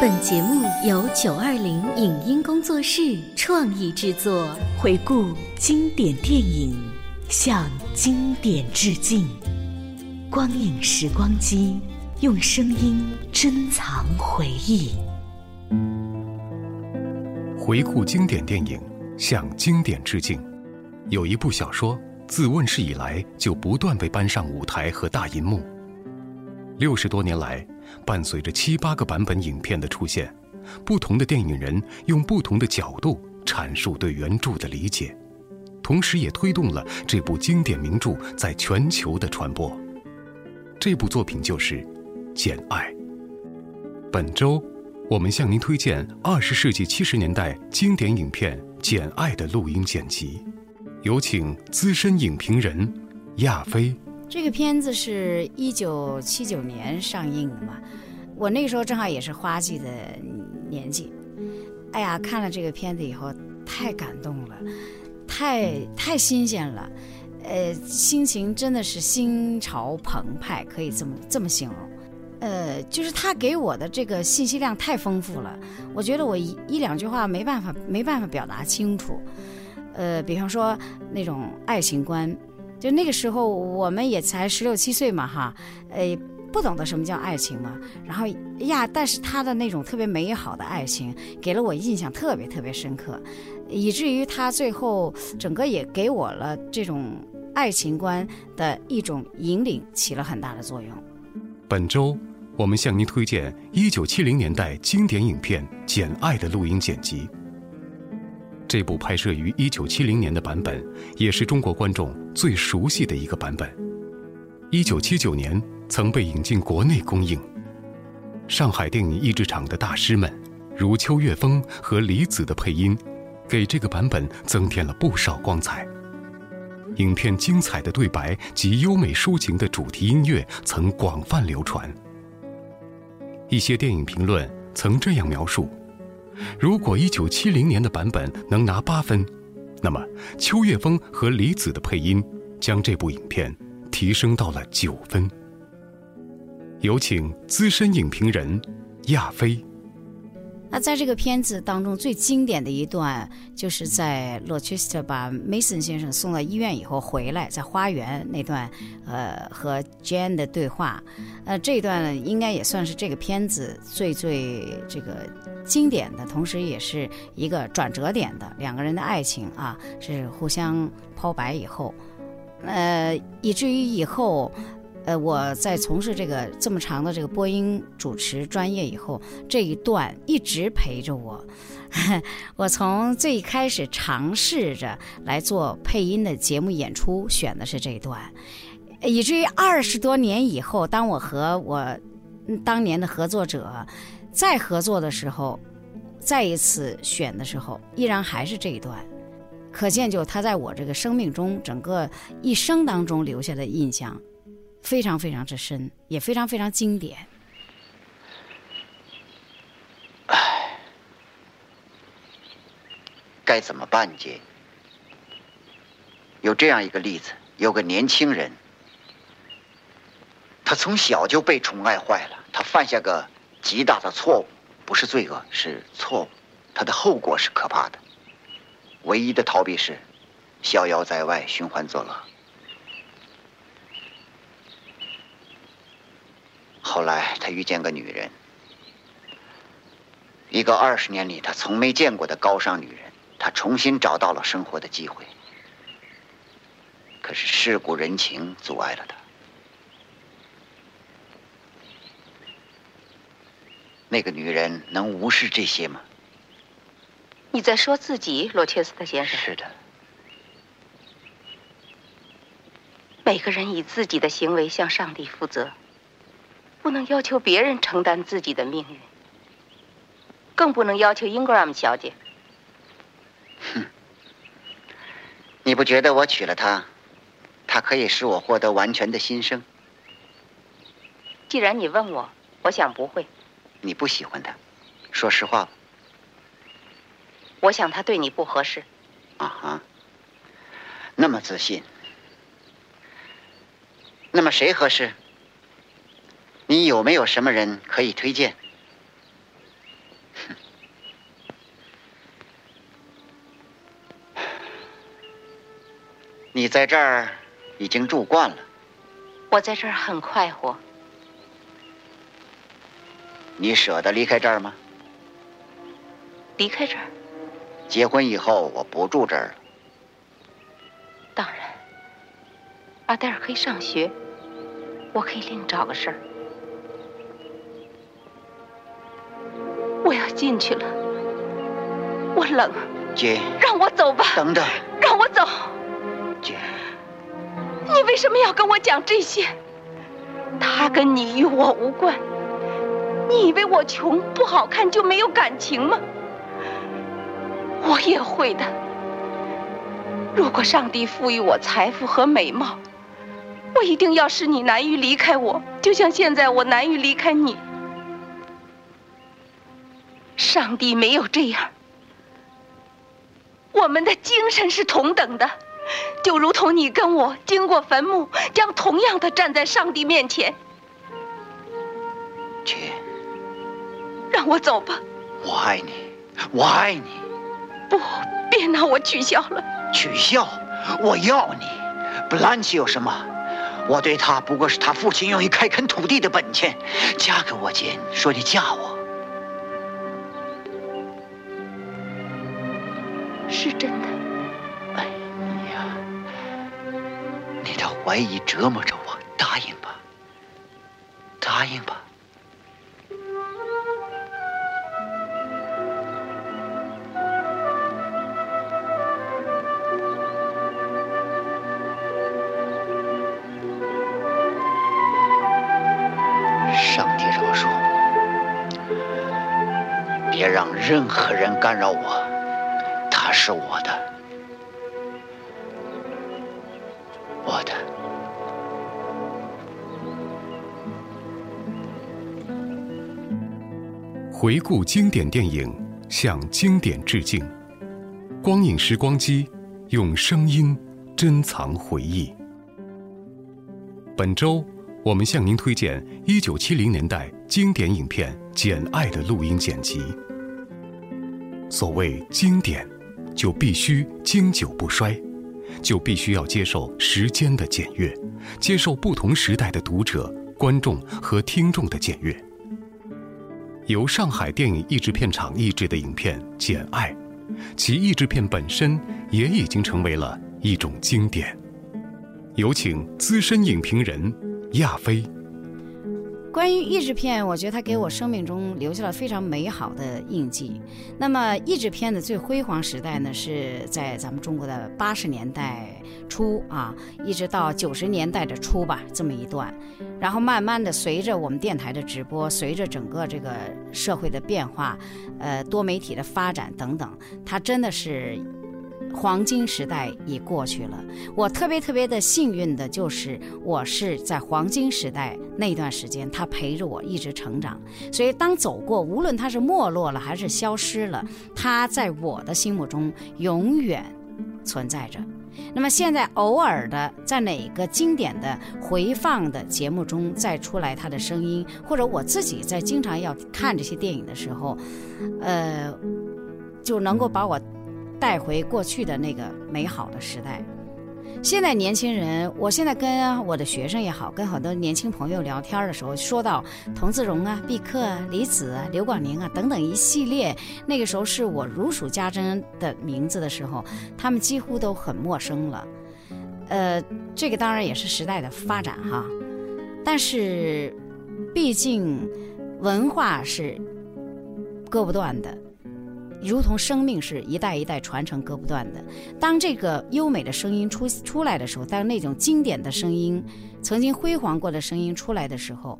本节目由九二零影音工作室创意制作，回顾经典电影，向经典致敬。光影时光机，用声音珍藏回忆。回顾经典电影，向经典致敬。有一部小说，自问世以来就不断被搬上舞台和大银幕。六十多年来。伴随着七八个版本影片的出现，不同的电影人用不同的角度阐述对原著的理解，同时也推动了这部经典名著在全球的传播。这部作品就是《简爱》。本周，我们向您推荐二十世纪七十年代经典影片《简爱》的录音剪辑，有请资深影评人亚飞。这个片子是一九七九年上映的嘛，我那个时候正好也是花季的年纪，哎呀，看了这个片子以后太感动了，太太新鲜了，呃，心情真的是心潮澎湃，可以这么这么形容，呃，就是他给我的这个信息量太丰富了，我觉得我一一两句话没办法没办法表达清楚，呃，比方说那种爱情观。就那个时候，我们也才十六七岁嘛，哈，呃，不懂得什么叫爱情嘛。然后呀，但是他的那种特别美好的爱情，给了我印象特别特别深刻，以至于他最后整个也给我了这种爱情观的一种引领，起了很大的作用。本周我们向您推荐一九七零年代经典影片《简爱》的录音剪辑。这部拍摄于一九七零年的版本，也是中国观众最熟悉的一个版本。一九七九年曾被引进国内公映。上海电影译制厂的大师们，如秋月峰和李子的配音，给这个版本增添了不少光彩。影片精彩的对白及优美抒情的主题音乐曾广泛流传。一些电影评论曾这样描述。如果一九七零年的版本能拿八分，那么秋月峰和李子的配音将这部影片提升到了九分。有请资深影评人亚飞。那在这个片子当中，最经典的一段，就是在罗切斯特把 Mason 先生送到医院以后回来，在花园那段，呃，和 Jane 的对话，呃，这一段应该也算是这个片子最最这个经典的，同时也是一个转折点的两个人的爱情啊，是互相抛白以后，呃，以至于以后。呃，我在从事这个这么长的这个播音主持专业以后，这一段一直陪着我。我从最开始尝试着来做配音的节目演出，选的是这一段，以至于二十多年以后，当我和我当年的合作者再合作的时候，再一次选的时候，依然还是这一段。可见，就他在我这个生命中整个一生当中留下的印象。非常非常之深，也非常非常经典。唉，该怎么办？姐，有这样一个例子：有个年轻人，他从小就被宠爱坏了，他犯下个极大的错误，不是罪恶，是错误。他的后果是可怕的。唯一的逃避是逍遥在外，寻欢作乐。后来，他遇见个女人，一个二十年里他从没见过的高尚女人。他重新找到了生活的机会，可是世故人情阻碍了他。那个女人能无视这些吗？你在说自己，罗切斯特先生？是的。每个人以自己的行为向上帝负责。不能要求别人承担自己的命运，更不能要求英格尔姆小姐。哼，你不觉得我娶了她，她可以使我获得完全的新生？既然你问我，我想不会。你不喜欢她，说实话吧。我想她对你不合适。啊哈，那么自信，那么谁合适？你有没有什么人可以推荐？哼。你在这儿已经住惯了。我在这儿很快活。你舍得离开这儿吗？离开这儿。结婚以后我不住这儿了。当然。阿黛尔可以上学我可以另找个事儿。我要进去了，我冷，姐，让我走吧，等等，让我走。姐，你为什么要跟我讲这些？他跟你与我无关。你以为我穷不好看就没有感情吗？我也会的。如果上帝赋予我财富和美貌，我一定要使你难于离开我，就像现在我难于离开你。上帝没有这样。我们的精神是同等的，就如同你跟我经过坟墓，将同样的站在上帝面前。姐，让我走吧。我爱你，我爱你。不，别拿我取笑了。取笑？我要你。布兰奇有什么？我对他不过是他父亲用于开垦土地的本钱。嫁给我，姐，说你嫁我。怀疑折磨着我，答应吧，答应吧。上帝饶恕，别让任何人干扰我。他是我的，回顾经典电影，向经典致敬。光影时光机，用声音珍藏回忆。本周，我们向您推荐一九七零年代经典影片《简爱》的录音剪辑。所谓经典。就必须经久不衰，就必须要接受时间的检阅，接受不同时代的读者、观众和听众的检阅。由上海电影译制片厂译制的影片《简爱》，其译制片本身也已经成为了一种经典。有请资深影评人亚飞。关于译制片，我觉得它给我生命中留下了非常美好的印记。那么，译制片的最辉煌时代呢，是在咱们中国的八十年代初啊，一直到九十年代的初吧，这么一段。然后慢慢的，随着我们电台的直播，随着整个这个社会的变化，呃，多媒体的发展等等，它真的是。黄金时代已过去了，我特别特别的幸运的就是，我是在黄金时代那段时间，他陪着我一直成长。所以当走过，无论他是没落了还是消失了，他在我的心目中永远存在着。那么现在偶尔的在哪个经典的回放的节目中再出来他的声音，或者我自己在经常要看这些电影的时候，呃，就能够把我。带回过去的那个美好的时代。现在年轻人，我现在跟我的学生也好，跟很多年轻朋友聊天的时候，说到童自荣啊、毕克、啊、李子、啊刘广宁啊等等一系列，那个时候是我如数家珍的名字的时候，他们几乎都很陌生了。呃，这个当然也是时代的发展哈，但是毕竟文化是割不断的。如同生命是一代一代传承割不断的。当这个优美的声音出出来的时候，当那种经典的声音、曾经辉煌过的声音出来的时候，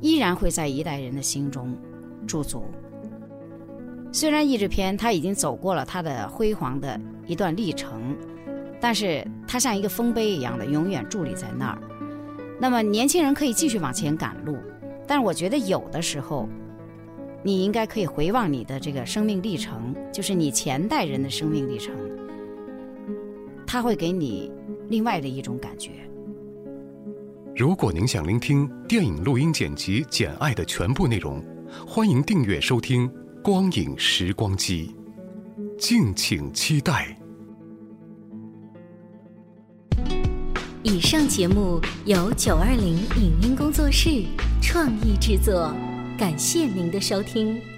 依然会在一代人的心中驻足。虽然译制片它已经走过了它的辉煌的一段历程，但是它像一个丰碑一样的永远伫立在那儿。那么年轻人可以继续往前赶路，但是我觉得有的时候。你应该可以回望你的这个生命历程，就是你前代人的生命历程，他会给你另外的一种感觉。如果您想聆听电影录音剪辑《简爱》的全部内容，欢迎订阅收听《光影时光机》，敬请期待。以上节目由九二零影音工作室创意制作，感谢您的收听。